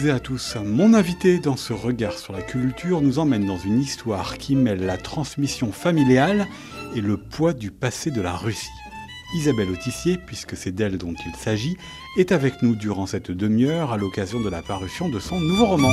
toutes à tous, mon invité dans ce regard sur la culture nous emmène dans une histoire qui mêle la transmission familiale et le poids du passé de la Russie. Isabelle Autissier, puisque c'est d'elle dont il s'agit, est avec nous durant cette demi-heure à l'occasion de la parution de son nouveau roman.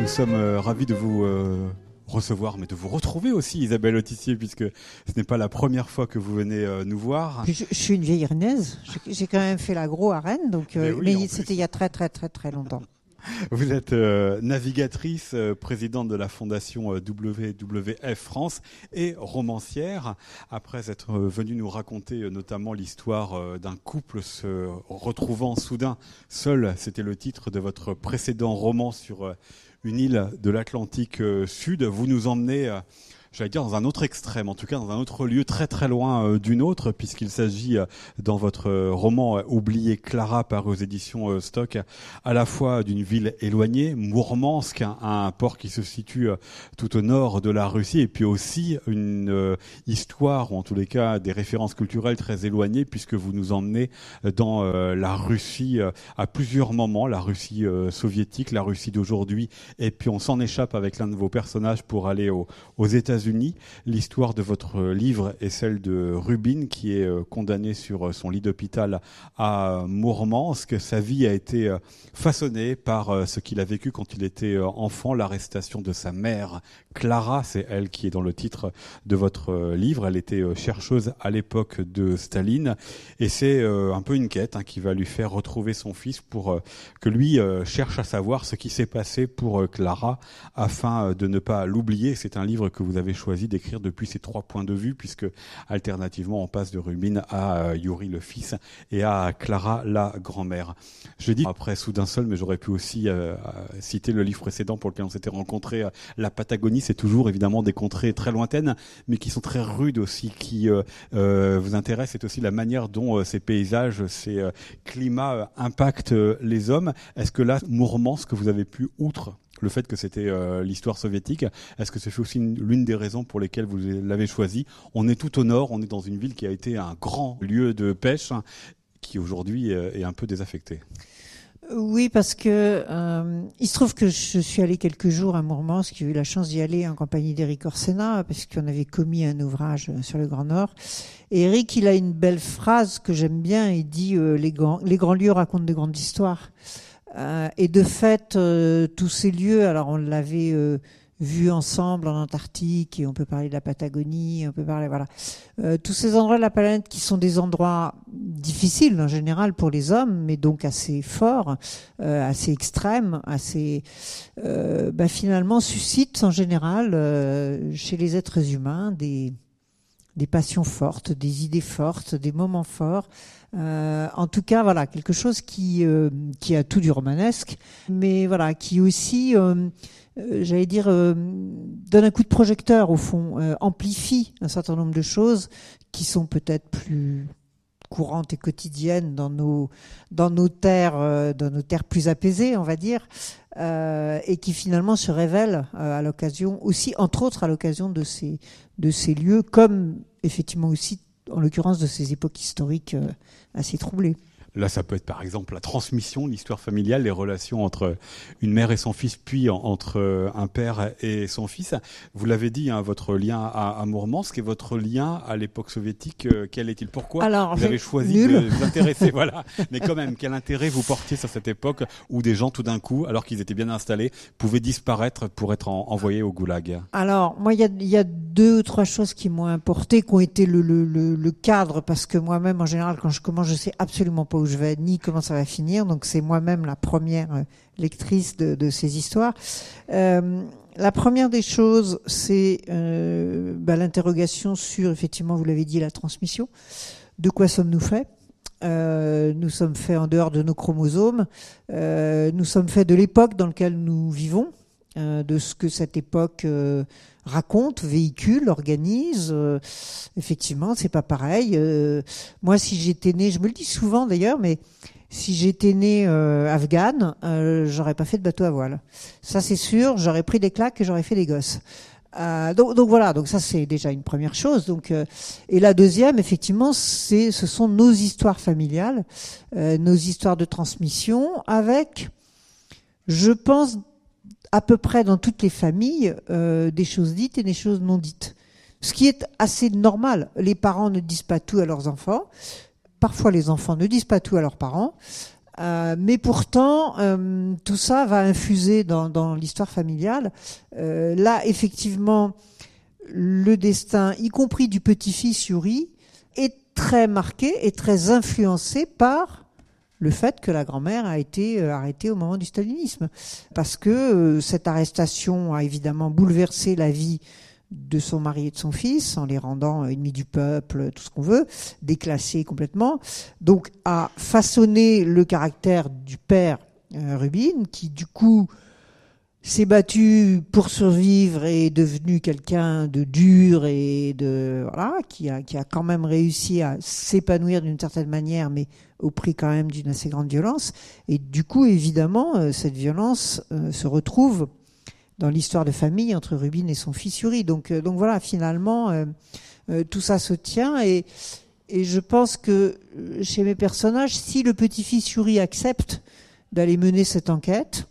Nous sommes euh, ravis de vous euh, recevoir, mais de vous retrouver aussi, Isabelle Autissier, puisque ce n'est pas la première fois que vous venez euh, nous voir. Je, je, suis une vieille renaise. J'ai quand même fait l'agro à Rennes, donc, mais, mais c'était il y a très très très très longtemps. Vous êtes euh, navigatrice, euh, présidente de la fondation euh, WWF France et romancière. Après être venue nous raconter notamment l'histoire d'un couple se retrouvant soudain seul, c'était le titre de votre précédent roman sur une île de l'Atlantique Sud, vous nous emmenez j'allais dire dans un autre extrême, en tout cas dans un autre lieu très très loin euh, d'une autre, puisqu'il s'agit euh, dans votre euh, roman Oublié Clara par aux éditions Stock, à la fois d'une ville éloignée, Mourmansk, un, port qui se situe tout au nord de la Russie, et puis aussi une histoire, ou en tous les cas des références culturelles très éloignées, puisque vous nous emmenez dans la Russie à plusieurs moments, la Russie soviétique, la Russie d'aujourd'hui, et puis on s'en échappe avec l'un de vos personnages pour aller aux États-Unis L'histoire de votre livre est celle de Rubin, qui est euh, condamné sur euh, son lit d'hôpital à Mourmansk. Sa vie a été euh, façonnée par ce qu'il a vécu quand il était enfant, l'arrestation de sa mère, Clara, c'est elle qui est dans le titre de votre livre. Elle était chercheuse à l'époque de Staline, et c'est un peu une quête hein, qui va lui faire retrouver son fils pour que lui cherche à savoir ce qui s'est passé pour Clara afin de ne pas l'oublier. C'est un livre que vous avez choisi d'écrire depuis ces trois points de vue, puisque alternativement on passe de Rubin à euh, Yuri le fils et à Clara la grand-mère. Je dis après soudain seul, mais j'aurais pu aussi euh, euh, citer le livre précédent pour lequel on s'était rencontré. la Patagonie, c'est toujours évidemment des contrées très lointaines, mais qui sont très rudes aussi, qui vous intéressent. C'est aussi la manière dont ces paysages, ces climats impactent les hommes. Est-ce que là, ce que vous avez pu, outre le fait que c'était euh, l'histoire soviétique. Est-ce que c'est aussi l'une des raisons pour lesquelles vous l'avez choisi? On est tout au nord, on est dans une ville qui a été un grand lieu de pêche qui aujourd'hui euh, est un peu désaffectée. Oui, parce que euh, il se trouve que je suis allé quelques jours à Mourmansk, j'ai eu la chance d'y aller en compagnie d'Éric Orsena, parce qu'on avait commis un ouvrage sur le Grand Nord. Et Eric, il a une belle phrase que j'aime bien, il dit les, grands, les grands lieux racontent de grandes histoires euh, et de fait, euh, tous ces lieux, alors on l'avait euh, vu ensemble en Antarctique, et on peut parler de la Patagonie, on peut parler, voilà, tous ces endroits de la planète qui sont des endroits difficiles en général pour les hommes, mais donc assez forts, assez extrêmes, assez, bah, finalement suscitent en général chez les êtres humains des des passions fortes, des idées fortes, des moments forts. Euh, en tout cas, voilà, quelque chose qui, euh, qui a tout du romanesque, mais voilà, qui aussi, euh, j'allais dire, donne un coup de projecteur au fond, amplifie un certain nombre de choses qui sont peut-être plus courantes et quotidiennes dans nos terres dans nos terres plus apaisées on va dire et qui finalement se à l'occasion aussi entre autres à l'occasion de ces de ces lieux comme effectivement aussi en l'occurrence de ces époques historiques assez troublé. Là, ça peut être par exemple la transmission, l'histoire familiale, les relations entre une mère et son fils, puis entre euh, un père et son fils. Vous l'avez dit, hein, votre lien à, à Mourmansk et votre lien à l'époque soviétique, euh, quel est-il? Pourquoi? Alors, vous avez choisi de vous intéresser Voilà. Mais quand même, quel intérêt vous portiez sur cette époque où des gens, tout d'un coup, alors qu'ils étaient bien installés, pouvaient disparaître pour être envoyés au goulag? Alors, moi, il y a, y a, deux ou trois choses qui m'ont importé, qui ont été le, le, le, le cadre, parce que moi-même, en général, quand je commence, je sais absolument pas où je vais ni comment ça va finir. Donc c'est moi-même la première euh, lectrice de, ces histoires. Euh, la première des choses, c'est euh, bah, l'interrogation sur, effectivement, vous l'avez dit, la transmission. De quoi sommes-nous faits? Nous sommes faits en dehors de nos chromosomes. nous sommes faits de l'époque dans laquelle nous vivons, de ce que cette époque raconte, véhicule, organise. Euh, effectivement, c'est pas pareil. Euh, moi, si j'étais né, je me le dis souvent d'ailleurs, mais si j'étais né euh, afghane, j'aurais pas fait de bateau à voile. Ça, c'est sûr. J'aurais pris des claques et j'aurais fait des gosses. Euh, donc, donc, voilà, donc ça c'est déjà une première chose. Donc, euh, et la deuxième, effectivement, c'est ce sont nos histoires familiales, euh, nos histoires de transmission, avec, je pense, à peu près dans toutes les familles, des choses dites et des choses non dites. Ce qui est assez normal. Les parents ne disent pas tout à leurs enfants. Parfois, les enfants ne disent pas tout à leurs parents. Euh, mais pourtant, euh, tout ça va infuser dans, dans l'histoire familiale. Euh, là, effectivement, le destin, y compris du petit-fils Yuri, est très marqué et très influencé par le fait que la grand-mère a été arrêtée au moment du stalinisme. Parce que cette arrestation a évidemment bouleversé la vie de son mari et de son fils, en les rendant ennemis du peuple, tout ce qu'on veut, déclassés complètement. Donc a façonné le caractère du père euh, Rubin, qui du coup s'est battu pour survivre et est devenu quelqu'un de dur et de voilà qui a qui a quand même réussi à s'épanouir d'une certaine manière mais au prix quand même d'une assez grande violence et du coup évidemment euh, cette violence euh, se retrouve dans l'histoire de famille entre Rubin et son fils Yuri. Donc, euh, donc voilà, finalement, tout ça se tient et, et je pense que chez mes personnages, si le petit-fils Yuri accepte d'aller mener cette enquête,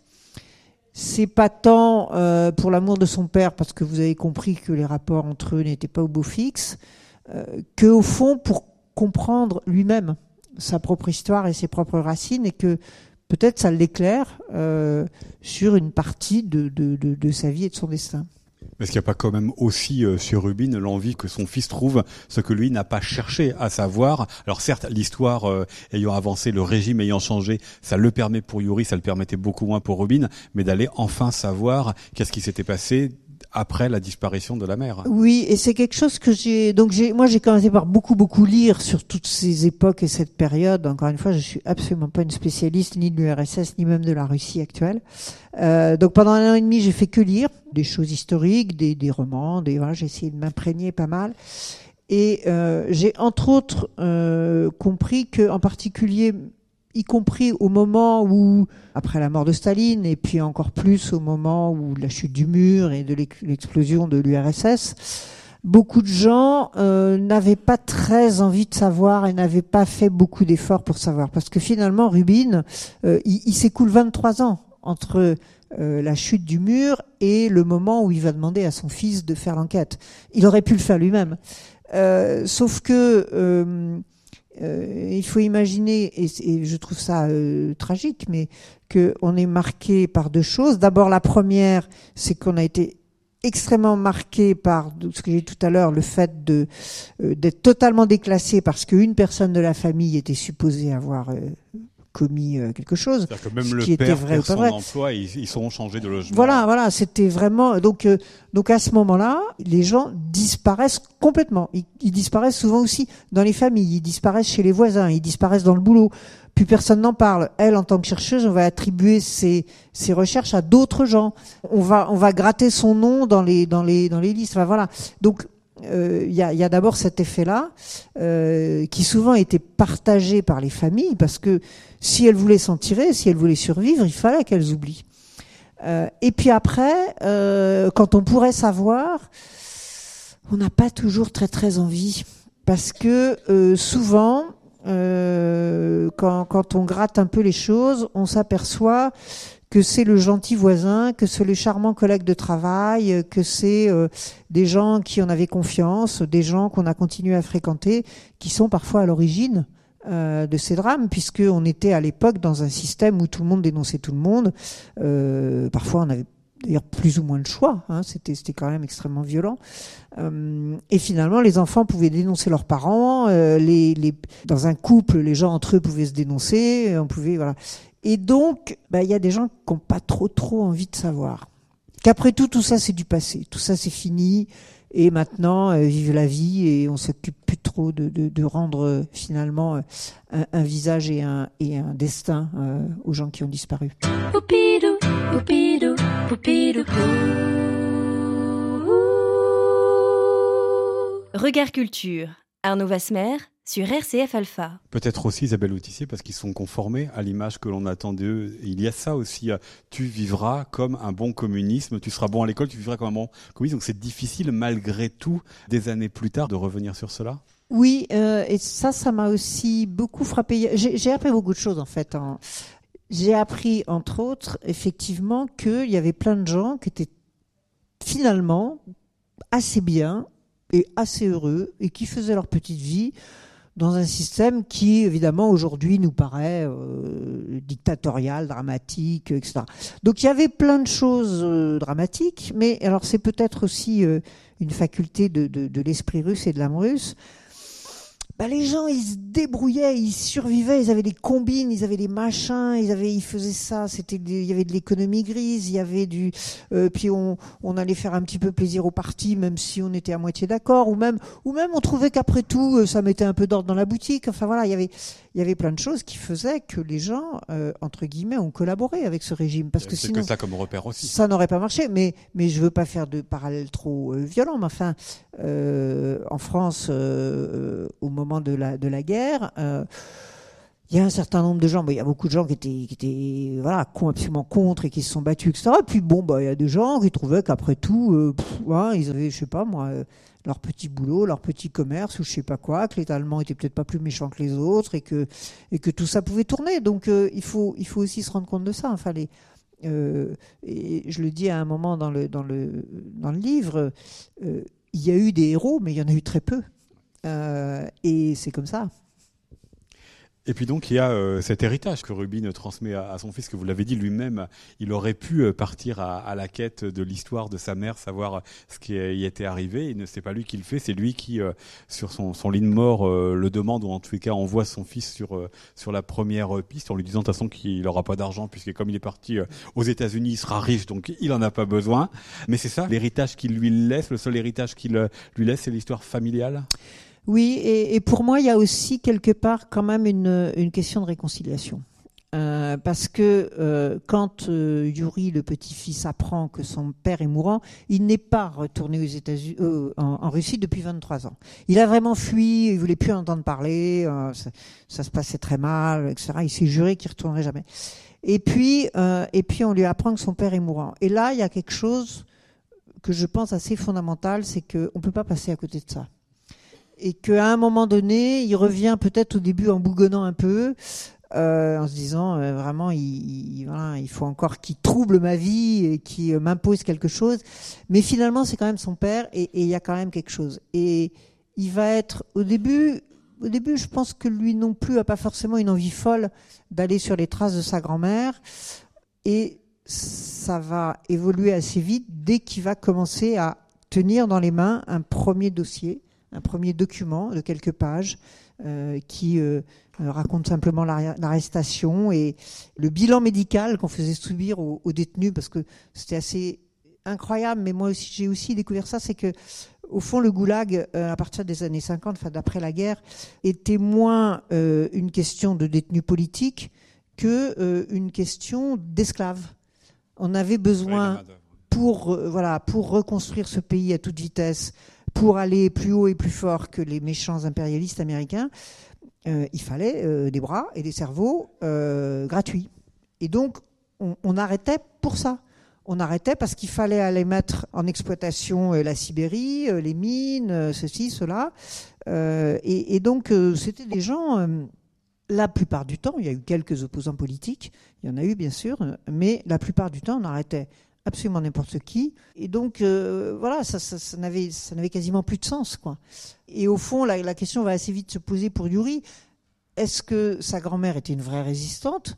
c'est pas tant pour l'amour de son père, parce que vous avez compris que les rapports entre eux n'étaient pas au beau fixe, que au fond pour comprendre lui-même sa propre histoire et ses propres racines, et que peut-être ça l'éclaire euh, sur une partie de, de, de, sa vie et de son destin. Est-ce qu'il n'y a pas quand même aussi euh, sur Rubin l'envie que son fils trouve ce que lui n'a pas cherché à savoir? Alors certes, l'histoire euh, ayant avancé, le régime ayant changé, ça le permet pour Yuri, ça le permettait beaucoup moins pour Rubin, mais d'aller enfin savoir qu'est-ce qui s'était passé après la disparition de la mère. Oui, et c'est quelque chose que j'ai. Donc j'ai, moi, j'ai commencé par beaucoup, beaucoup lire sur toutes ces époques et cette période. Encore une fois, je suis absolument pas une spécialiste ni de l'URSS ni même de la Russie actuelle. Euh, donc pendant un an et demi, j'ai fait que lire des choses historiques, des, des romans, des. Voilà, j'ai essayé de m'imprégner pas mal. Et euh, j'ai entre autres euh, compris que, en particulier, y compris au moment où, après la mort de Staline, et puis encore plus au moment où la chute du mur et de l'explosion de l'URSS, beaucoup de gens euh, n'avaient pas très envie de savoir et n'avaient pas fait beaucoup d'efforts pour savoir. Parce que finalement, Rubin, euh, il, s'écoule 23 ans entre euh, la chute du mur et le moment où il va demander à son fils de faire l'enquête. Il aurait pu le faire lui-même. sauf que euh, il faut imaginer, et, je trouve ça euh, tragique, mais qu'on est marqué par deux choses. D'abord, la première, c'est qu'on a été extrêmement marqué par ce que j'ai dit tout à l'heure, le fait euh, d'être totalement déclassé parce qu'une personne de la famille était supposée avoir commis euh, quelque chose. Que même le qui père était vrai pas son emploi, ils, ils sont changés de logement. Voilà, voilà, c'était vraiment donc euh, donc à ce moment-là, les gens disparaissent complètement. Ils, ils, disparaissent souvent aussi dans les familles, ils disparaissent chez les voisins, ils disparaissent dans le boulot. Plus personne n'en parle. Elle, en tant que chercheuse, on va attribuer ses, ses recherches à d'autres gens. On va on va gratter son nom dans les dans les dans les listes. Enfin, voilà. Donc il y a, d'abord cet effet-là euh, qui souvent était partagé par les familles parce que si elles voulaient s'en tirer, si elles voulaient survivre, il fallait qu'elles oublient. Euh, et puis après, euh, quand on pourrait savoir, on n'a pas toujours très très envie parce que euh, souvent, quand on gratte un peu les choses, on s'aperçoit que c'est le gentil voisin, que c'est le charmant collègue de travail, que c'est euh, des gens qui en avaient confiance, des gens qu'on a continué à fréquenter, qui sont parfois à l'origine euh, de ces drames, puisque on était à l'époque dans un système où tout le monde dénonçait tout le monde. Euh, parfois, on avait d'ailleurs plus ou moins le choix. Hein, c'était c'était quand même extrêmement violent. Euh, et finalement, les enfants pouvaient dénoncer leurs parents. Euh, les, les, dans un couple, les gens entre eux pouvaient se dénoncer. On pouvait voilà. Et donc, bah, il y a des gens qui n'ont pas trop trop envie de savoir. Qu'après tout, tout ça c'est du passé, tout ça c'est fini, et maintenant euh, vive la vie. Et on s'occupe plus trop de, de, de rendre euh, finalement euh, un, un, visage et un, et un destin euh, aux gens qui ont disparu. Poupidou, poupidou, poupidou, Regard culture, Arnaud Vasmer, sur RCF Alpha. Peut-être aussi Isabelle Autissier parce qu'ils sont conformés à l'image que l'on attend d'eux. Il y a ça aussi, euh, tu vivras comme un bon communisme, tu seras bon à l'école, tu vivras comme un bon communiste. Donc c'est difficile malgré tout, des années plus tard, de revenir sur cela? Oui, euh, et ça, ça m'a aussi beaucoup frappé. J'ai appris beaucoup de choses en fait. Hein. J'ai appris, entre autres, effectivement, qu'il y avait plein de gens qui étaient finalement assez bien et assez heureux et qui faisaient leur petite vie dans un système qui, évidemment, aujourd'hui nous paraît euh, dictatorial, dramatique, etc. Donc il y avait plein de choses euh, dramatiques, mais alors c'est peut-être aussi euh, une faculté de, de, de l'esprit russe et de l'âme russe. Bah, les gens, ils se débrouillaient, ils survivaient, ils avaient des combines, ils avaient des machins, ils avaient, ils faisaient ça. C'était, il y avait de l'économie grise, il y avait du, euh, puis on, on allait faire un petit peu plaisir au parti, même si on était à moitié d'accord, ou même, ou même on trouvait qu'après tout, euh, ça mettait un peu d'ordre dans la boutique. Enfin voilà, il y avait, il y avait plein de choses qui faisaient que les gens, euh, entre guillemets, ont collaboré avec ce régime, parce que sinon, que ça comme repère aussi. Ça n'aurait pas marché, mais, mais je veux pas faire de parallèle trop violent, mais enfin, en France, au moment de la, de la guerre. Euh, il y a un certain nombre de gens, il y a beaucoup de gens qui étaient, qui étaient voilà, absolument contre et qui se sont battus, etc. puis bon, bah, il y a des gens qui trouvaient qu'après tout, euh, ils avaient, je sais pas moi, euh, leur petit boulot, leur petit commerce ou je sais pas quoi, que les Allemands étaient peut-être pas plus méchants que les autres et que, et que tout ça pouvait tourner. Donc il, faut, il faut aussi se rendre compte de ça. Enfin, les, et je le dis à un moment dans le, dans le, dans le livre, il y a eu des héros, mais il y en a eu très peu. Euh, et c'est comme ça. Et puis donc il y a euh, cet héritage que Rubin transmet à, son fils, que vous l'avez dit lui-même, il aurait pu euh, partir à, la quête de l'histoire de sa mère, savoir ce qui y était arrivé. Il ne c'est pas lui qui le fait, c'est lui qui, sur son, lit de mort, le demande ou en les cas envoie son fils sur sur la première piste en lui disant de toute façon qu'il n'aura pas d'argent puisque comme il est parti aux États-Unis, il sera riche donc il en a pas besoin. Mais c'est ça l'héritage qu'il lui laisse, le seul héritage qu'il lui laisse, c'est l'histoire familiale? Oui, et, pour moi, il y a aussi quelque part quand même une, question de réconciliation. Euh, parce que euh, quand euh, Yuri, le petit-fils, apprend que son père est mourant, il n'est pas retourné aux États-Unis, en, Russie depuis 23 ans. Il a vraiment fui, il voulait plus entendre parler, ça, se passait très mal, etc. Il s'est juré qu'il retournerait jamais. Et puis, et puis on lui apprend que son père est mourant. Et là, il y a quelque chose que je pense assez fondamental, c'est qu'on peut pas passer à côté de ça et qu'à un moment donné, il revient peut-être au début en bougonnant un peu, euh, en se disant euh, vraiment, il, faut encore qu'il trouble ma vie et qu'il euh, m'impose quelque chose. Mais finalement, c'est quand même son père et il y a quand même quelque chose. Et il va être au début. Au début, je pense que lui non plus a pas forcément une envie folle d'aller sur les traces de sa grand-mère. Et ça va évoluer assez vite dès qu'il va commencer à tenir dans les mains un premier dossier un premier document de quelques pages euh, qui euh, raconte simplement l'arrestation et le bilan médical qu'on faisait subir aux, détenus parce que c'était assez incroyable. Mais moi aussi, j'ai aussi découvert ça, c'est que au fond, le goulag, euh, à partir des années 50, enfin d'après la guerre, était moins une question de détenus politiques que une question d'esclaves. On avait besoin pour voilà pour reconstruire ce pays à toute vitesse, pour aller plus haut et plus fort que les méchants impérialistes américains, euh, il fallait euh, des bras et des cerveaux euh, gratuits. Et donc, on, arrêtait pour ça. On arrêtait parce qu'il fallait aller mettre en exploitation la Sibérie, les mines, ceci, cela. Et, et, donc, c'était des gens, la plupart du temps, il y a eu quelques opposants politiques, il y en a eu bien sûr, mais la plupart du temps, on arrêtait absolument n'importe qui. Et donc, euh, voilà, ça, ça, ça n'avait quasiment plus de sens. quoi. Et au fond, la, question va assez vite se poser pour Yuri. Est-ce que sa grand-mère était une vraie résistante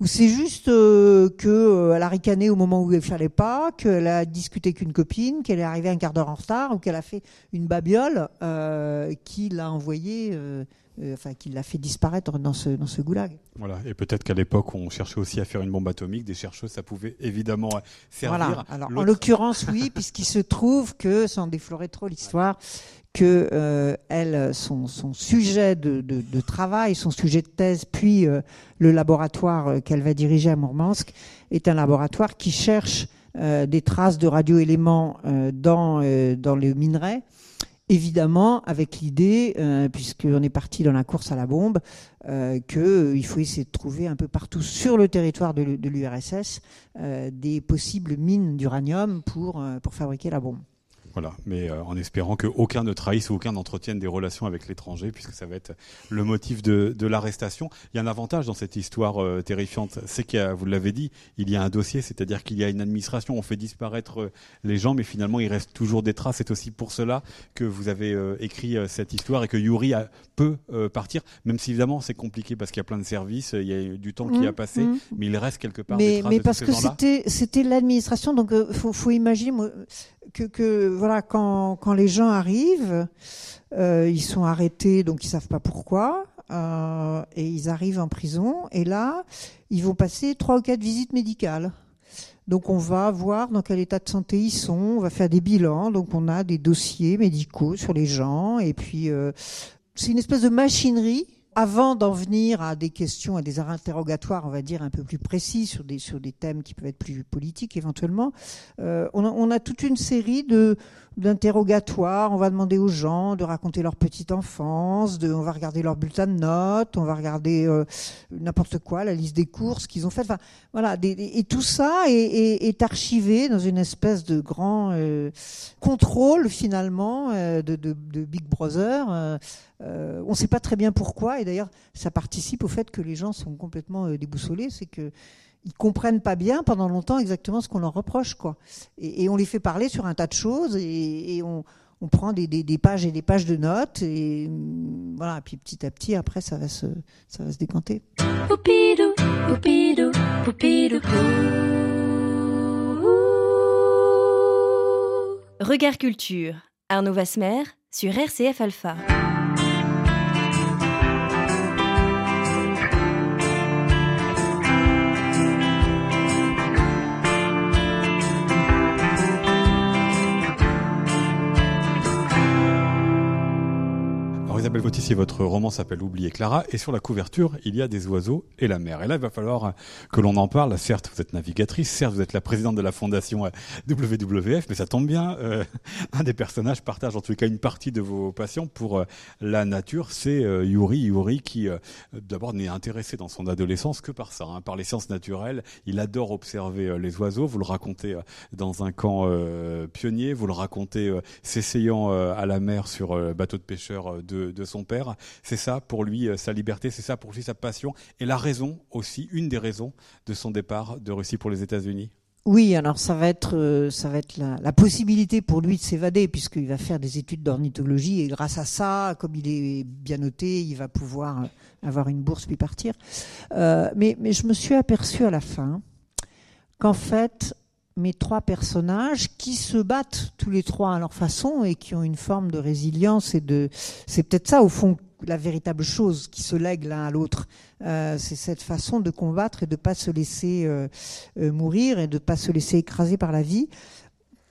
ou c'est juste euh, qu'elle euh, a ricané au moment où il fallait pas, qu'elle a discuté qu'une copine, qu'elle est arrivée un quart d'heure en retard, ou qu'elle a fait une babiole euh, qui l'a envoyé euh, enfin, qui l'a fait disparaître dans ce, dans ce goulag. Voilà, et peut-être qu'à l'époque, on cherchait aussi à faire une bombe atomique. Des chercheurs, ça pouvait évidemment servir. Voilà. Alors, en l'occurrence, oui, puisqu'il se trouve que, sans déflorer trop l'histoire, que euh, elle, son, son sujet de, de, de, travail, son sujet de thèse, puis euh, le laboratoire euh, qu'elle va diriger à Mourmansk, est un laboratoire qui cherche des traces de radioéléments dans, dans le minerai évidemment avec l'idée, euh, puisqu'on est parti dans la course à la bombe, euh, qu'il faut essayer de trouver un peu partout sur le territoire de, l'URSS des possibles mines d'uranium pour fabriquer la bombe. Voilà, mais euh, en espérant qu'aucun ne trahisse ou aucun n'entretienne des relations avec l'étranger, puisque ça va être le motif de, l'arrestation. Il y a un avantage dans cette histoire euh, terrifiante, c'est qu'il vous l'avez dit, il y a un dossier, c'est-à-dire qu'il y a une administration, on fait disparaître euh, les gens, mais finalement il reste toujours des traces. C'est aussi pour cela que vous avez écrit cette histoire et que Yuri peut partir, même si évidemment c'est compliqué parce qu'il y a plein de services, il y a du temps qui a mmh, passé, mmh. mais il reste quelque part mais, des traces Mais parce que c'était l'administration, donc il faut, faut imaginer que, voilà, quand, quand, les gens arrivent, euh, ils sont arrêtés, donc ils savent pas pourquoi, euh, et ils arrivent en prison, et là, ils vont passer trois ou quatre visites médicales. Donc on va voir dans quel état de santé ils sont, on va faire des bilans, donc on a des dossiers médicaux sur les gens, et puis euh, c'est une espèce de machinerie avant d'en venir à des questions, à des interrogatoires, on va dire, un peu plus précis sur des, sur des thèmes qui peuvent être plus politiques éventuellement, euh, on, a, on, a, toute une série de, d'interrogatoires. On va demander aux gens de raconter leur petite enfance, de, on va regarder leur bulletin de notes, on va regarder euh, n'importe quoi, la liste des courses qu'ils ont faites. Voilà, et tout ça est, archivé dans une espèce de grand euh, contrôle finalement euh, de, de, Big Brother. on ne sait pas très bien pourquoi, et d'ailleurs, ça participe au fait que les gens sont complètement déboussolés. C'est que ils comprennent pas bien pendant longtemps exactement ce qu'on leur reproche, quoi. Et, on les fait parler sur un tas de choses et, on, prend des, pages et des pages de notes et voilà. Puis petit à petit, après, ça va se, ça va se décanter. Regard culture. Arnaud Vasmer sur RCF Alpha. Isabelle Vautissier, votre roman s'appelle Oublier Clara, et sur la couverture, il y a des oiseaux et la mer. Et là, il va falloir que l'on en parle. Certes, vous êtes navigatrice, certes, vous êtes la présidente de la fondation euh, WWF, mais ça tombe bien, euh, un des personnages partage en tout cas une partie de vos passions pour euh, la nature, c'est Yuri. Yuri qui, d'abord, n'est intéressé dans son adolescence que par ça, hein, par les sciences naturelles. Il adore observer les oiseaux. Vous le racontez dans un camp pionnier, vous le racontez s'essayant à la mer sur bateau de pêcheur de de son père. C'est ça pour lui euh, sa liberté, c'est ça pour lui sa passion et la raison aussi, une des raisons de son départ de Russie pour les États-Unis. Oui, alors ça va être, euh, ça va être la, possibilité pour lui de s'évader puisqu'il va faire des études d'ornithologie et grâce à ça, comme il est bien noté, il va pouvoir euh, avoir une bourse puis partir. mais, mais je me suis aperçu à la fin qu'en fait, mes trois personnages qui se battent tous les trois à leur façon et qui ont une forme de résilience et de c'est peut-être ça au fond la véritable chose qui se lègue l'un à l'autre. Euh, c'est cette façon de combattre et de pas se laisser euh, euh, mourir et de pas se laisser écraser par la vie.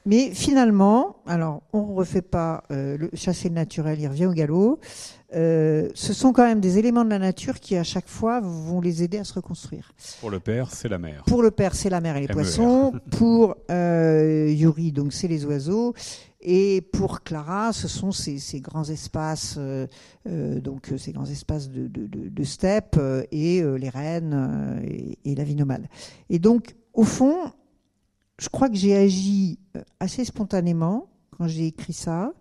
Mais finalement alors on refait pas le chasser le naturel il revient au galop euh, ce sont quand même des éléments de la nature qui, à chaque fois, vont les aider à se reconstruire. Pour le père, c'est la mer. Pour le père, c'est la mer et les poissons. Pour euh, Yuri, donc, c'est les oiseaux. Et pour Clara, ce sont ces, grands espaces, euh, donc ces grands espaces de, de, steppe et les rennes et, et, la vie nomade. Et donc, au fond, je crois que j'ai agi assez spontanément quand j'ai écrit ça.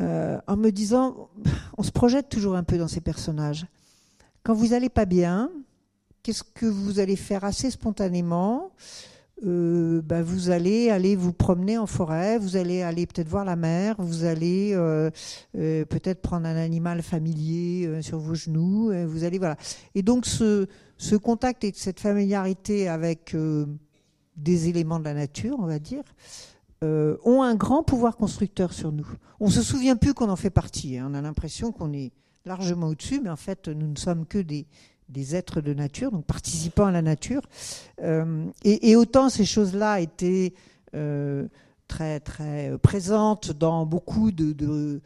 Euh, en me disant, on se projette toujours un peu dans ces personnages. Quand vous n'allez pas bien, qu'est-ce que vous allez faire assez spontanément? Euh, bah, vous allez aller vous promener en forêt, vous allez aller peut-être voir la mer, vous allez euh, peut-être prendre un animal familier sur vos genoux, vous allez voilà. Et donc ce contact et cette familiarité avec des éléments de la nature, on va dire, euh, ont un grand pouvoir constructeur sur nous. On ne se souvient plus qu'on en fait partie. Hein. On a l'impression qu'on est largement au-dessus, mais en fait, nous ne sommes que des, êtres de nature, donc participants à la nature. Euh, et, autant ces choses-là étaient euh, très très présentes dans beaucoup de,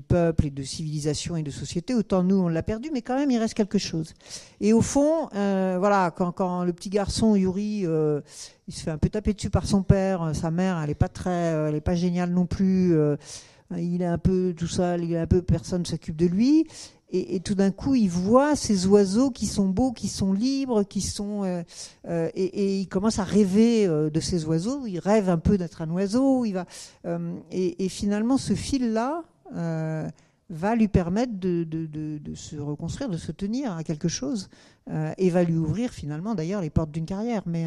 peuple et de civilisation et de société, autant nous on l'a perdu, mais quand même il reste quelque chose. Et au fond, euh, voilà, quand, le petit garçon Yuri, euh, il se fait un peu taper dessus par son père, sa mère, elle est pas très, elle est pas géniale non plus. il est un peu tout seul, il est un peu personne s'occupe de lui et, tout d'un coup, il voit ces oiseaux qui sont beaux, qui sont libres, qui sont euh, euh, et, il commence à rêver euh, de ces oiseaux. Il rêve un peu d'être un oiseau. Il va et, finalement, ce fil-là va lui permettre de, se reconstruire, de se tenir à quelque chose, et va lui ouvrir finalement d'ailleurs les portes d'une carrière. Mais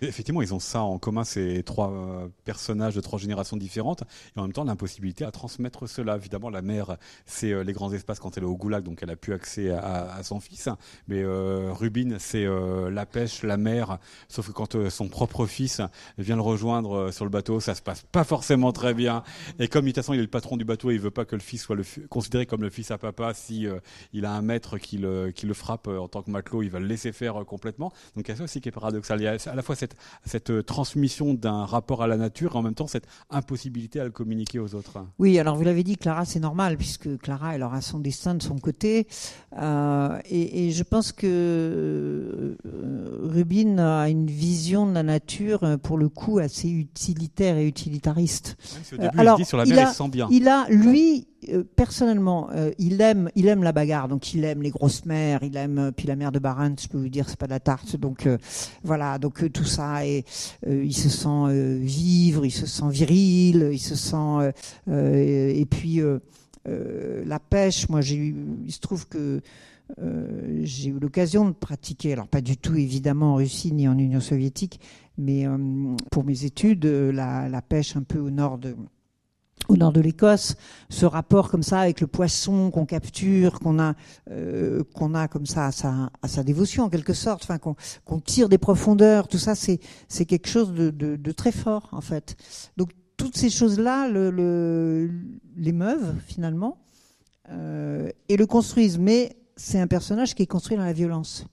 Effectivement, ils ont ça en commun, ces trois euh, personnages de trois générations différentes, et en même temps l'impossibilité à transmettre cela. Évidemment, la mère, c'est euh, les grands espaces quand elle est au goulag, donc elle a plus accès à, son fils. Mais euh, Rubine, c'est la pêche, la mer, sauf que quand son propre fils vient le rejoindre sur le bateau, ça se passe pas forcément très bien. Et comme de toute façon il est le patron du bateau, il veut pas que le fils soit considéré comme le fils à papa. Si il a un maître qui le, qui le frappe en tant que matelot, il va le laisser faire complètement. Donc il y a ça aussi qui est paradoxal. Il y a à la fois cette, cette euh, transmission d'un rapport à la nature et en même temps cette impossibilité à le communiquer aux autres. Oui, alors vous l'avez dit, Clara, c'est normal, puisque Clara, elle aura son destin de son côté. Euh, et, je pense que euh, Rubin a une vision de la nature, pour le coup, assez utilitaire et utilitariste. alors, il dit sur la mer, il, sent bien. Il a, lui, personnellement, euh, il aime, il aime la bagarre, donc il aime les grosses mers, il aime euh, puis la mer de Barents, je peux vous dire, c'est pas de la tarte, donc voilà, donc tout ça et il se sent vivre, il se sent viril, il se sent et puis la pêche, moi il se trouve que j'ai eu l'occasion de pratiquer, alors pas du tout évidemment en Russie ni en Union soviétique, mais pour mes études, la, pêche un peu au nord de au nord de l'Écosse, ce rapport comme ça avec le poisson qu'on capture, qu'on a, euh, qu'on a comme ça à sa, à sa, dévotion en quelque sorte, enfin qu'on tire des profondeurs, tout ça c'est c'est quelque chose de, de, de, très fort en fait. Donc toutes ces choses-là le, le, l'émeuvent finalement euh, et le construisent, mais c'est un personnage qui est construit dans la violence.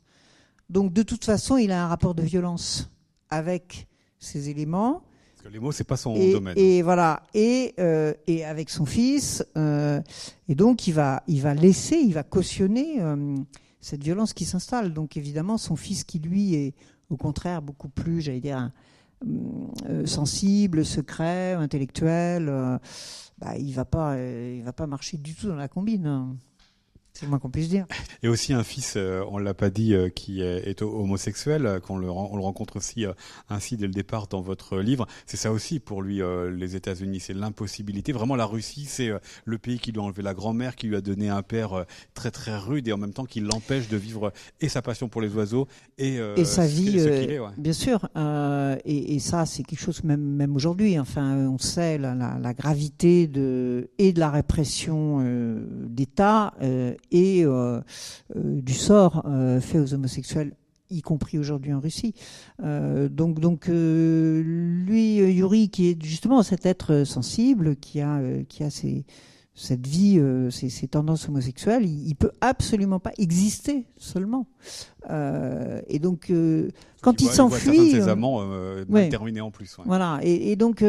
Donc de toute façon, il a un rapport de violence avec ces éléments les mots, c'est pas son domaine. Et voilà, et, euh, et avec son fils, euh, et donc il va, il va laisser, il va cautionner euh, cette violence qui s'installe. Donc évidemment, son fils qui lui est au contraire beaucoup plus, j'allais dire, sensible, secret, intellectuel, bah, il va pas, il va pas marcher du tout dans la combine. C'est le moins qu'on puisse dire. Et aussi un fils, euh, on l'a pas dit, euh, qui est, homosexuel, euh, qu'on le, on le rencontre aussi ainsi dès le départ dans votre livre. C'est ça aussi pour lui, les États-Unis, c'est l'impossibilité. Vraiment, la Russie, c'est le pays qui lui a enlevé la grand-mère, qui lui a donné un père très très rude et en même temps qui l'empêche de vivre et sa passion pour les oiseaux et, et sa vie, bien sûr. Et, et, ça, c'est quelque chose même même aujourd'hui. Enfin, on sait la, la, la, gravité de et de la répression d'État et euh, euh, du sort euh, fait aux homosexuels y compris aujourd'hui en Russie. donc, donc lui, Yuri, qui est justement cet être sensible, qui a, qui a cette vie, ces, tendances homosexuelles, il, peut absolument pas exister seulement. et donc, quand il, s'enfuit, ses amants terminés en plus. Voilà. Et, donc,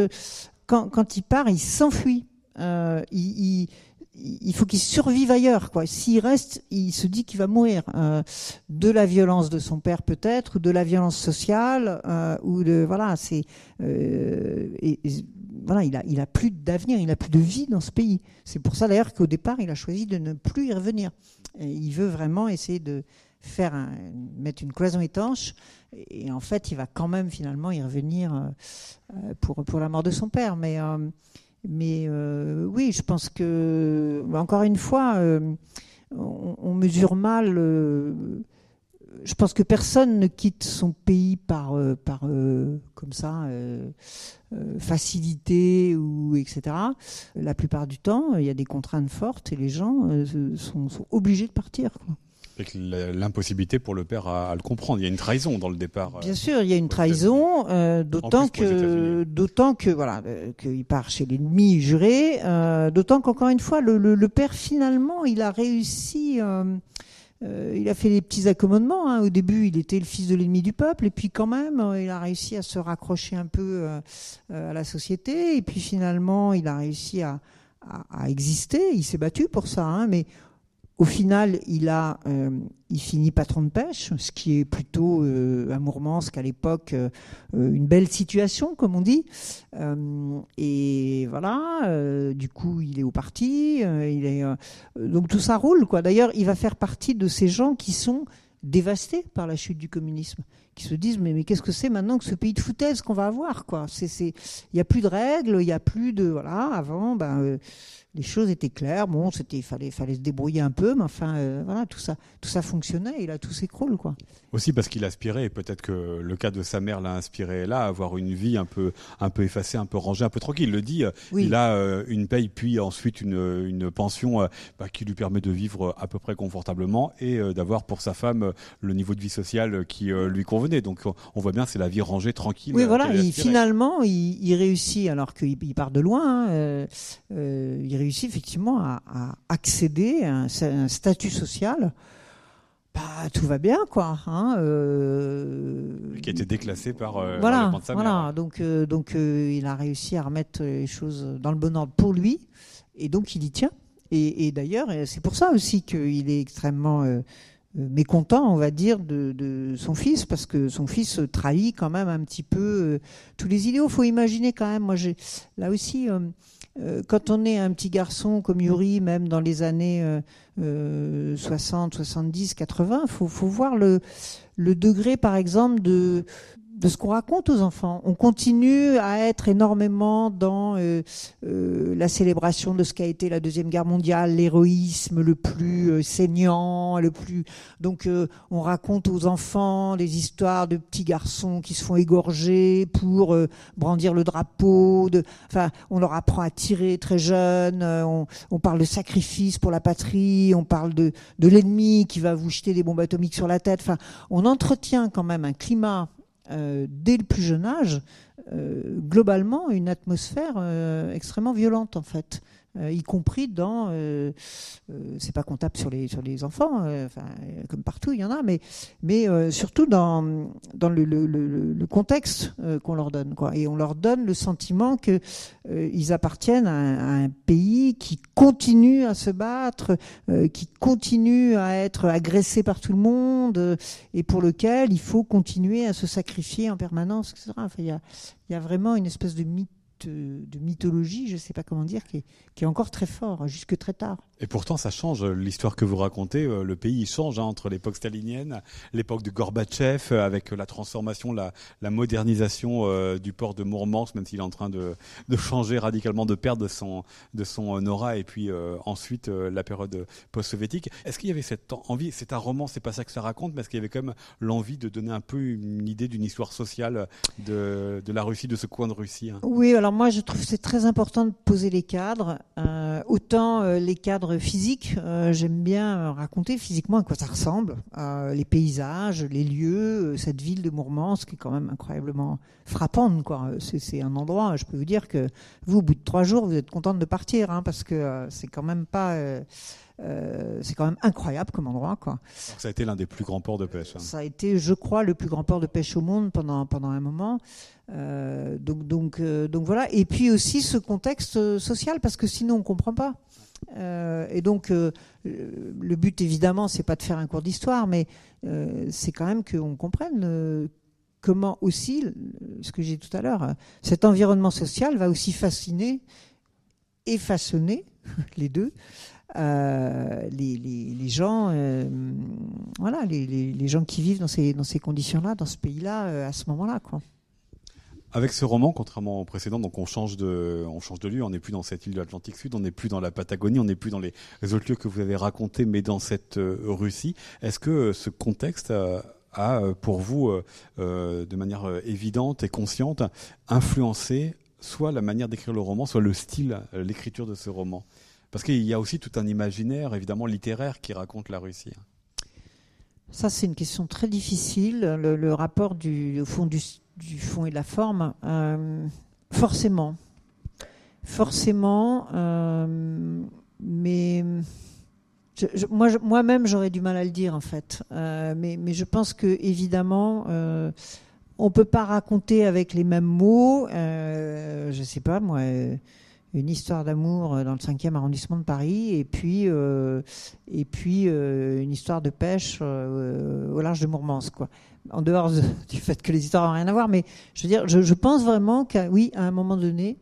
quand, quand, il part, il s'enfuit. il, il faut qu'il survive ailleurs. Quoi. S'il reste, il se dit qu'il va mourir euh, de la violence de son père peut-être, ou de la violence sociale, euh, ou de voilà, c'est euh, voilà, il a il a plus d'avenir, il a plus de vie dans ce pays. C'est pour ça d'ailleurs qu'au départ, il a choisi de ne plus y revenir. il veut vraiment essayer de faire un, mettre une cloison étanche. Et, en fait, il va quand même finalement y revenir pour pour la mort de son père, mais mais euh, oui, je pense que, encore une fois, euh, on, mesure mal. Euh, je pense que personne ne quitte son pays par, par comme ça, facilité ou etc. La plupart du temps, il y a des contraintes fortes et les gens sont, obligés de partir. L'impossibilité pour le père à, le comprendre. Il y a une trahison dans le départ. Bien sûr, il y a une trahison, euh, d'autant que, d'autant que voilà, euh, qu'il part chez l'ennemi juré, euh, d'autant qu'encore une fois, le, le, père finalement, il a réussi. il a fait des petits accommodements. Hein. Au début, il était le fils de l'ennemi du peuple, et puis quand même, il a réussi à se raccrocher un peu à la société. Et puis finalement, il a réussi à, a, existé, il s'est battu pour ça, hein, mais au final, il a, euh, il finit patron de pêche, ce qui est plutôt euh, à Mourmansk à l'époque euh, une belle situation, comme on dit. et voilà, du coup, il est au parti. il est, donc tout ça roule, quoi. D'ailleurs, il va faire partie de ces gens qui sont dévastés par la chute du communisme, qui se disent mais, mais qu'est-ce que c'est maintenant que ce pays de foutaise qu'on va avoir, il n'y a plus de règles, il n'y a plus de voilà. Avant, ben les choses étaient claires. Bon, c'était, fallait, fallait se débrouiller un peu, mais enfin, euh, voilà, tout ça, tout ça fonctionnait et là, tout s'écroule, quoi. Aussi parce qu'il aspirait, et peut-être que le cas de sa mère l'a inspiré là, à avoir une vie un peu, un peu effacée, un peu rangée, un peu tranquille. Il le dit, euh, il a euh, une paye, puis ensuite une, une pension bah, qui lui permet de vivre à peu près confortablement et d'avoir pour sa femme le niveau de vie sociale qui lui convenait. Donc, on voit bien, c'est la vie rangée, tranquille. Oui, voilà. Et finalement, il, réussit, alors qu'il part de loin. Hein, il réussit effectivement à, accéder à un, statut social. Bah, tout va bien, quoi. Hein, euh, qui a été déclassé par euh, voilà, voilà. Donc, euh, donc il a réussi à remettre les choses dans le bon ordre pour lui, et donc il y tient. Et, d'ailleurs, c'est pour ça aussi qu'il est extrêmement mécontent, on va dire, de, son fils, parce que son fils trahit quand même un petit peu tous les idéaux. Faut imaginer quand même. Moi, j'ai là aussi euh, quand on est un petit garçon comme Yuri, même dans les années 60, 70, 80, il faut, voir le degré, par exemple, de, de ce qu'on raconte aux enfants. On continue à être énormément dans euh, euh, la célébration de ce qu'a été la deuxième guerre mondiale, l'héroïsme le plus euh, saignant, le plus. Donc, on raconte aux enfants des histoires de petits garçons qui se font égorger pour brandir le drapeau. De... Enfin, on leur apprend à tirer très jeune. On, on, parle de sacrifice pour la patrie. On parle de, de l'ennemi qui va vous jeter des bombes atomiques sur la tête. Enfin, on entretient quand même un climat euh, dès le plus jeune âge, euh, globalement, une atmosphère euh, extrêmement violente, en fait. Euh, y compris dans, euh, euh, c'est pas comptable sur les sur les enfants, enfin comme partout il y en a, mais mais surtout dans dans le, le, contexte qu'on leur donne quoi, et on leur donne le sentiment que ils appartiennent à un, pays qui continue à se battre, qui continue à être agressé par tout le monde et pour lequel il faut continuer à se sacrifier en permanence, etc. Enfin, il y a y a vraiment une espèce de mythe de, mythologie, je ne sais pas comment dire, qui est, encore très fort, jusque très tard. Et pourtant, ça change l'histoire que vous racontez. Euh, le pays change hein, entre l'époque stalinienne, l'époque de Gorbatchev, euh, avec la transformation, la, modernisation euh, du port de Mourmansk, même s'il est en train de, changer radicalement, de perdre son, de son aura, et puis ensuite la période post-soviétique. Est-ce qu'il y avait cette envie C'est un roman, c'est pas ça que ça raconte, mais est-ce qu'il y avait quand même l'envie de donner un peu une idée d'une histoire sociale de, la Russie, de ce coin de Russie hein? Oui, alors moi je trouve que c'est très important de poser les cadres. autant les cadres physique. Euh, j'aime bien raconter physiquement à quoi ça ressemble, euh, les paysages, les lieux, euh, cette ville de Mourmansk qui est quand même incroyablement frappante. Quoi. C'est, un endroit, je peux vous dire que vous, au bout de trois jours, vous êtes contente de partir, hein, parce que c'est quand même pas... c'est quand même incroyable comme endroit. Quoi. ça a été l'un des plus grands ports de pêche. Hein. Ça a été, je crois, le plus grand port de pêche au monde pendant, pendant un moment. donc, donc, donc voilà. Et puis aussi ce contexte social, parce que sinon on ne comprend pas. Euh, et donc, euh, le but, évidemment, c'est pas de faire un cours d'histoire, mais euh, c'est quand même qu'on comprenne comment aussi, ce que j'ai dit tout à l'heure, cet environnement social va aussi fasciner et façonner, les deux, les, gens, voilà, les, les, gens qui vivent dans ces, dans ces conditions-là, dans ce pays-là, à ce moment-là. Quoi. Avec ce roman, contrairement au précédent, donc on change de, on change de lieu, on n'est plus dans cette île de l'Atlantique Sud, on n'est plus dans la Patagonie, on n'est plus dans les autres lieux que vous avez racontés, mais dans cette euh, Russie. Est-ce que euh, ce contexte a, euh, pour vous, de manière évidente et consciente, influencé soit la manière d'écrire le roman, soit le style, l'écriture de ce roman? Parce qu'il y a aussi tout un imaginaire, évidemment, littéraire qui raconte la Russie. Ça, c'est une question très difficile. Le, rapport au fond du, du fond et de la forme, euh, forcément. Forcément, euh, mais moi, moi-même, j'aurais du mal à le dire en fait. Euh, mais, je pense que évidemment, on peut pas raconter avec les mêmes mots. je sais pas moi une histoire d'amour dans le 5e arrondissement de Paris, et puis, et puis une histoire de pêche au large de Mourmansk. Quoi. En dehors du fait que les histoires n'ont rien à voir, mais je veux dire, je, pense vraiment qu'à oui, à un moment donné,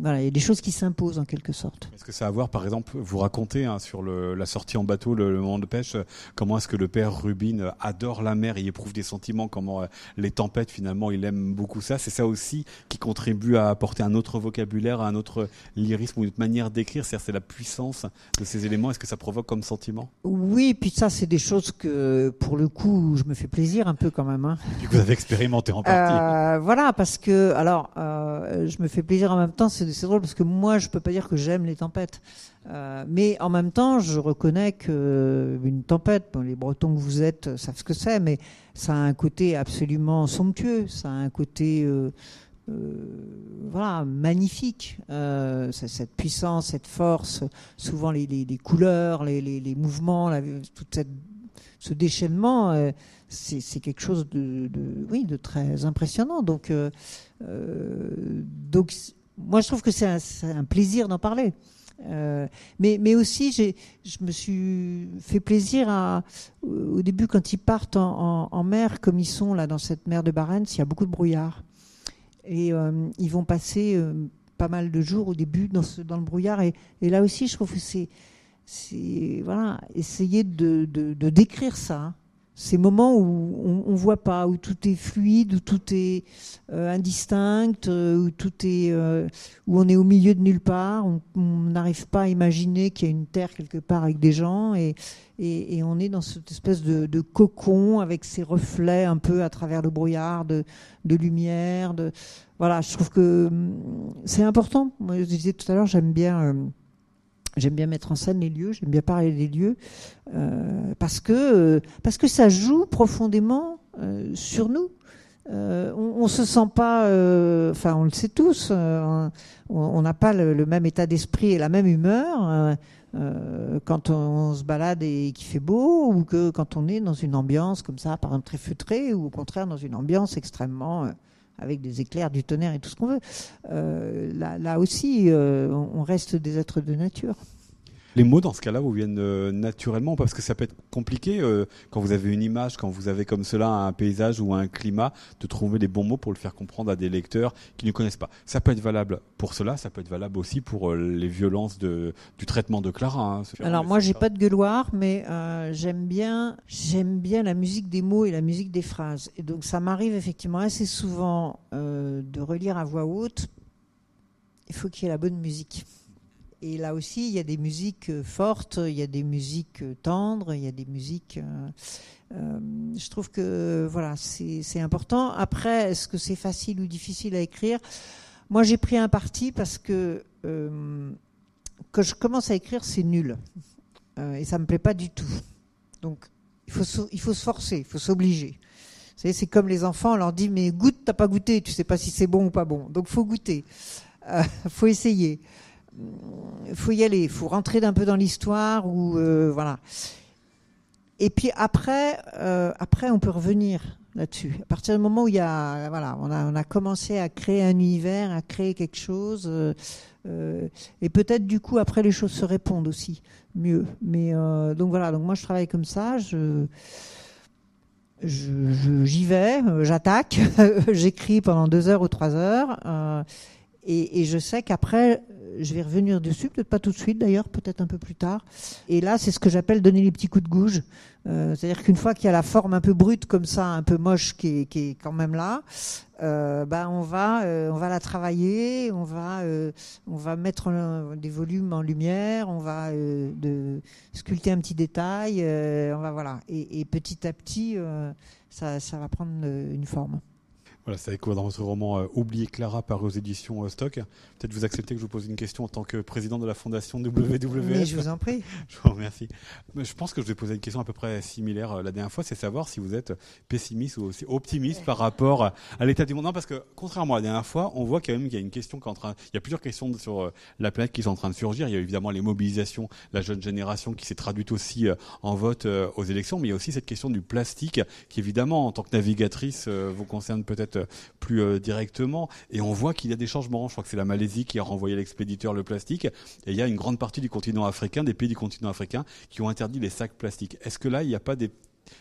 voilà, il y a des choses qui s'imposent en quelque sorte. Est-ce que ça a à voir, par exemple, vous racontez hein, sur le, la sortie en bateau, le, moment de pêche, comment est-ce que le père Rubin adore la mer, il éprouve des sentiments, comment euh, les tempêtes, finalement, il aime beaucoup ça. C'est ça aussi qui contribue à apporter un autre vocabulaire, un autre lyrisme ou une autre manière d'écrire. C'est-à-dire, c'est la puissance de ces éléments. Est-ce que ça provoque comme sentiment? Oui, puis ça, c'est des choses que, pour le coup, je me fais plaisir un peu quand même. Hein. vous avez expérimenté en partie. Euh, voilà, parce que, alors, euh, je me fais plaisir en même temps c'est drôle parce que moi, je peux pas dire que j'aime les tempêtes. Euh, mais en même temps, je reconnais que une tempête, les Bretons que vous êtes savent ce que c'est, mais ça a un côté absolument somptueux, ça a un côté euh, euh, voilà magnifique. cette puissance, cette force, souvent les, couleurs, les, mouvements, tout ce déchaînement c'est quelque chose de, oui, de très impressionnant. Donc, donc moi, je trouve que c'est un, plaisir d'en parler. Euh, mais, mais aussi, je me suis fait plaisir au début quand ils partent en, mer, comme ils sont là dans cette mer de Barents, il y a beaucoup de brouillard. Et euh, ils vont passer euh, pas mal de jours au début dans, dans le brouillard. Et, là aussi, je trouve que c'est voilà, essayer de, de, de décrire ça. Hein ces moments où on, ne voit pas, où tout est fluide, où tout est euh, indistinct, euh, où tout est, euh, où on est au milieu de nulle part, on n'arrive pas à imaginer qu'il y a une terre quelque part avec des gens, et, on est dans cette espèce de, cocon avec ses reflets un peu à travers le brouillard de, lumière. Voilà, je trouve que hum, c'est important. Moi, je disais tout à l'heure, j'aime bien J'aime bien mettre en scène les lieux, j'aime bien parler des lieux, euh, parce, que, euh, parce que ça joue profondément euh, sur nous. on, ne se sent pas, enfin on le sait tous, on n'a pas le, même état d'esprit et la même humeur quand on, se balade et qu'il fait beau, ou que quand on est dans une ambiance comme ça, par exemple très feutrée, ou au contraire dans une ambiance extrêmement avec des éclairs, du tonnerre et tout ce qu'on veut. Euh, là, aussi, euh, on reste des êtres de nature. Les mots dans ce cas-là vous viennent euh, naturellement parce que ça peut être compliqué quand vous avez une image, quand vous avez comme cela un paysage ou un climat, de trouver les bons mots pour le faire comprendre à des lecteurs qui ne connaissent pas. Ça peut être valable pour cela, ça peut être valable aussi pour les violences de, du traitement de Clara. Hein, Alors moi j'ai pas de gueuloir, mais j'aime bien j'aime bien la musique des mots et la musique des phrases. Et donc ça m'arrive effectivement assez souvent de relire à voix haute. Il faut qu'il y ait la bonne musique. Et là aussi, il y a des musiques euh, fortes, il y a des musiques euh, tendres, il y a des musiques. Euh, je trouve que voilà, c'est important. Après, est-ce que c'est facile ou difficile à écrire? Moi, j'ai pris un parti parce que quand je commence à écrire, c'est nul et ça me plaît pas du tout. Donc, il faut il faut se forcer, il faut s'obliger. C'est comme les enfants, on leur dit mais goûte, t'as pas goûté, tu sais pas si c'est bon ou pas bon. Donc faut goûter, euh, faut essayer faut y aller, il faut rentrer d'un peu dans l'histoire ou euh, voilà. Et puis après, euh, après on peut revenir là-dessus. À partir du moment où il y a, voilà, on a, commencé à créer un univers, à créer quelque chose, euh, et peut-être du coup après les choses se répondent aussi mieux. Mais donc voilà, donc moi je travaille comme ça, je j'y vais, j'attaque, j'écris pendant deux heures ou trois heures, et, je sais qu'après je vais revenir dessus, peut-être pas tout de suite d'ailleurs, peut-être un peu plus tard. Et là, c'est ce que j'appelle donner les petits coups de gouge. Euh, c'est-à-dire qu'une fois qu'il y a la forme un peu brute comme ça, un peu moche qui est, qui est quand même là, euh, bah on va euh, on va la travailler, on va on va mettre des volumes en lumière, on va sculpter un petit détail, on va voilà et, et petit à petit ça va prendre une forme. Voilà, c'est quoi dans votre roman euh, Oublier Clara par aux éditions euh, Stock. Peut-être vous acceptez que je vous pose une question en tant que président de la fondation WWF. Mais je vous en prie. je vous remercie. Je pense que je vais poser une question à peu près similaire euh, la dernière fois, c'est savoir si vous êtes pessimiste ou aussi optimiste par rapport à l'état du monde. Non, parce que contrairement à la dernière fois, on voit quand même qu'il y a une question qui est en train, il y a plusieurs questions sur la planète qui sont en train de surgir. Il y a évidemment les mobilisations, la jeune génération qui s'est traduite aussi en vote aux élections, mais il y a aussi cette question du plastique qui évidemment en tant que navigatrice vous concerne peut-être peut-être plus directement. Et on voit qu'il y a des changements. Je crois que c'est la Malaisie qui a renvoyé l'expéditeur le plastique. Et il y a une grande partie du continent africain, des pays du continent africain, qui ont interdit les sacs plastiques. Est-ce que là, il n'y a pas des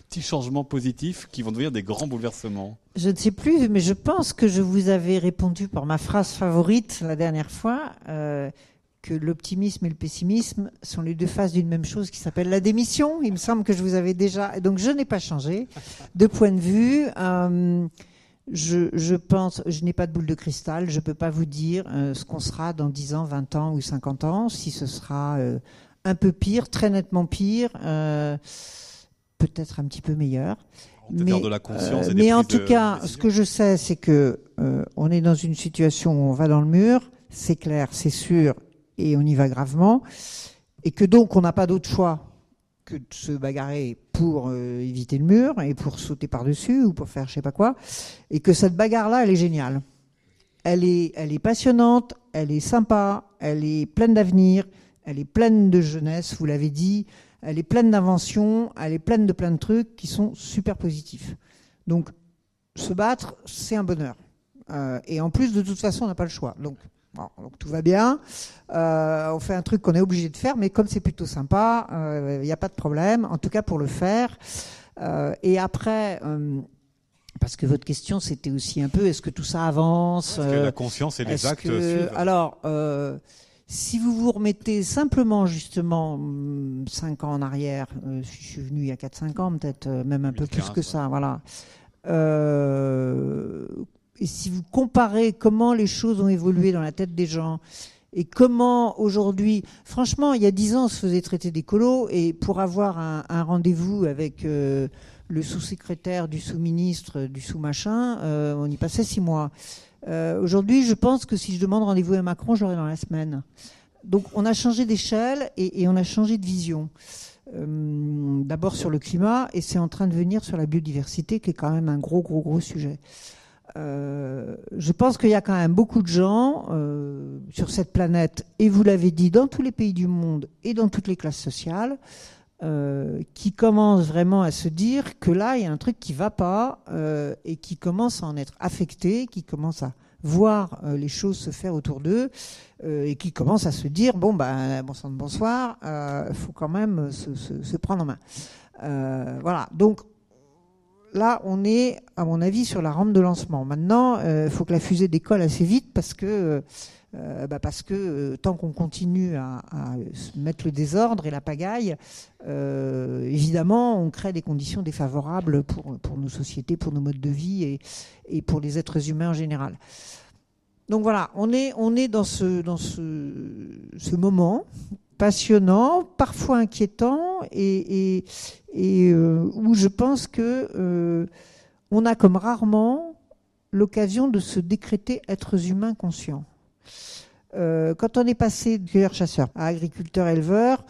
petits changements positifs qui vont devenir des grands bouleversements? Je ne sais plus, mais je pense que je vous avais répondu par ma phrase favorite la dernière fois. Euh, que l'optimisme et le pessimisme sont les deux faces d'une même chose qui s'appelle la démission. Il me semble que je vous avais déjà. Donc je n'ai pas changé de point de vue. Euh, je, pense, je n'ai pas de boule de cristal, je ne peux pas vous dire euh, ce qu'on sera dans 10 ans, 20 ans ou 50 ans, si ce sera un peu pire, très nettement pire peut-être un petit peu meilleur. Mais, de la conscience euh, mais en tout cas, ce que je sais, c'est que euh, on est dans une situation où on va dans le mur, c'est clair, c'est sûr, et on y va gravement, et que donc on n'a pas d'autre choix que de se bagarrer pour euh, éviter le mur et pour sauter par-dessus ou pour faire je sais pas quoi, et que cette bagarre-là, elle est géniale. Elle est, elle est passionnante, elle est sympa, elle est pleine d'avenir, elle est pleine de jeunesse, vous l'avez dit elle est pleine d'inventions, elle est pleine de plein de trucs qui sont super positifs. Donc, se battre, c'est un bonheur. Euh, et en plus, de toute façon, on n'a pas le choix. Donc, donc tout va bien. Euh, on fait un truc qu'on est obligé de faire, mais comme c'est plutôt sympa, il euh, n'y a pas de problème, en tout cas pour le faire. et après, parce que votre question, c'était aussi un peu, est-ce que tout ça avance Est-ce que la conscience et les actes suivent Alors, si vous vous remettez simplement justement 5 ans en arrière, euh, je suis venu il y a 4-5 ans peut-être, euh, même un peu plus que ça, voilà. Euh, et si vous comparez comment les choses ont évolué dans la tête des gens et comment aujourd'hui, franchement, il y a 10 ans, on se faisait traiter d'écolo et pour avoir un, rendez-vous avec le sous-secrétaire du sous-ministre, du sous-machin, on y passait 6 mois. Euh, aujourd'hui, je pense que si je demande rendez-vous à Macron, j'aurai dans la semaine. Donc on a changé d'échelle et, on a changé de vision. Euh, d'abord sur le climat et c'est en train de venir sur la biodiversité qui est quand même un gros gros gros sujet. Euh, je pense qu'il y a quand même beaucoup de gens sur cette planète, et vous l'avez dit, dans tous les pays du monde et dans toutes les classes sociales, euh, qui commence vraiment à se dire que là, il y a un truc qui va pas euh, et qui commence à en être affecté, qui commence à voir euh, les choses se faire autour d'eux et qui commence à se dire bon ben bon bonsoir, faut quand même se, se, prendre en main. voilà. Donc là, on est, à mon avis, sur la rampe de lancement. Maintenant, il faut que la fusée décolle assez vite parce que euh, bah euh, tant qu'on continue à, mettre le désordre et la pagaille, euh, évidemment, on crée des conditions défavorables pour, nos sociétés, pour nos modes de vie et, pour les êtres humains en général. Donc voilà, on est, dans, ce moment passionnant, parfois inquiétant, et, et où je pense que on a comme rarement l'occasion de se décréter êtres humains conscients. Euh, quand on est passé de cueilleur-chasseur à agriculteur-éleveur,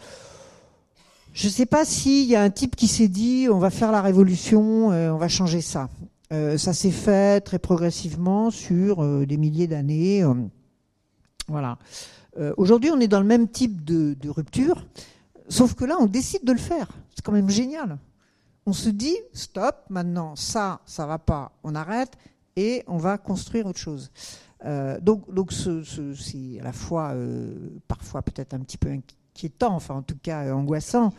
je ne sais pas s'il y a un type qui s'est dit on va faire la révolution, euh, on va changer ça. Euh, ça s'est fait très progressivement sur des milliers d'années. voilà. Aujourd'hui, on est dans le même type de, rupture, sauf que là, on décide de le faire. C'est quand même génial. On se dit stop, maintenant ça, ça va pas, on arrête et on va construire autre chose. Euh, donc, c'est à la fois euh, parfois peut-être un petit peu inquiétant, enfin en tout cas euh, angoissant,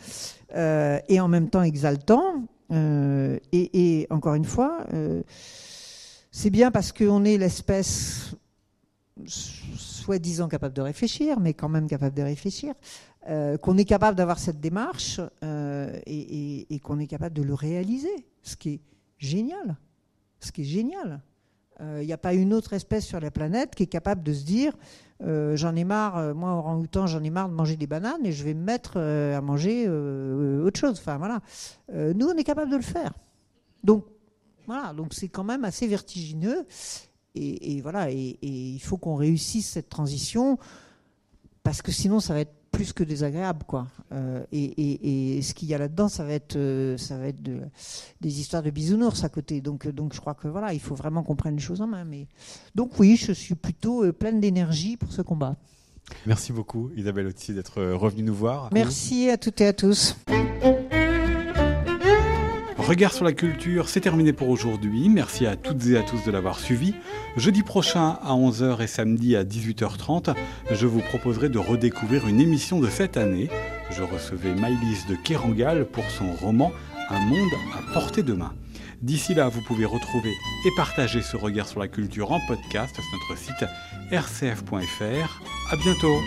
et en même temps exaltant. Et, encore une fois, c'est bien parce qu'on est l'espèce soi-disant capable de réfléchir, mais quand même capable de réfléchir, qu'on est capable d'avoir cette démarche et, et qu'on est capable de le réaliser, ce qui est génial, ce qui est génial. Il euh, n'y a pas une autre espèce sur la planète qui est capable de se dire euh, j'en ai marre, euh, moi orang-outan, j'en ai marre de manger des bananes et je vais me mettre à manger autre chose. Enfin nous, on est capable de le faire. Donc voilà, donc c'est quand même assez vertigineux. Et, voilà, et il faut qu'on réussisse cette transition parce que sinon ça va être plus que désagréable, quoi. Euh, et, ce qu'il y a là-dedans, ça va être, euh, ça va être des histoires de bisounours à côté. Donc, donc, je crois que voilà, il faut vraiment qu'on prenne les choses en main. Mais donc, oui, je suis plutôt euh, pleine d'énergie pour ce combat. Merci beaucoup, Isabelle Otti, d'être revenue nous voir. Merci à toutes et à tous. Regard sur la culture, c'est terminé pour aujourd'hui. Merci à toutes et à tous de l'avoir suivi. Jeudi prochain à 11h et samedi à 18h30, je vous proposerai de redécouvrir une émission de cette année. Je recevais Maïlis de Kérangal pour son roman Un monde à portée de main. D'ici là, vous pouvez retrouver et partager ce regard sur la culture en podcast sur notre site rcf.fr. À bientôt.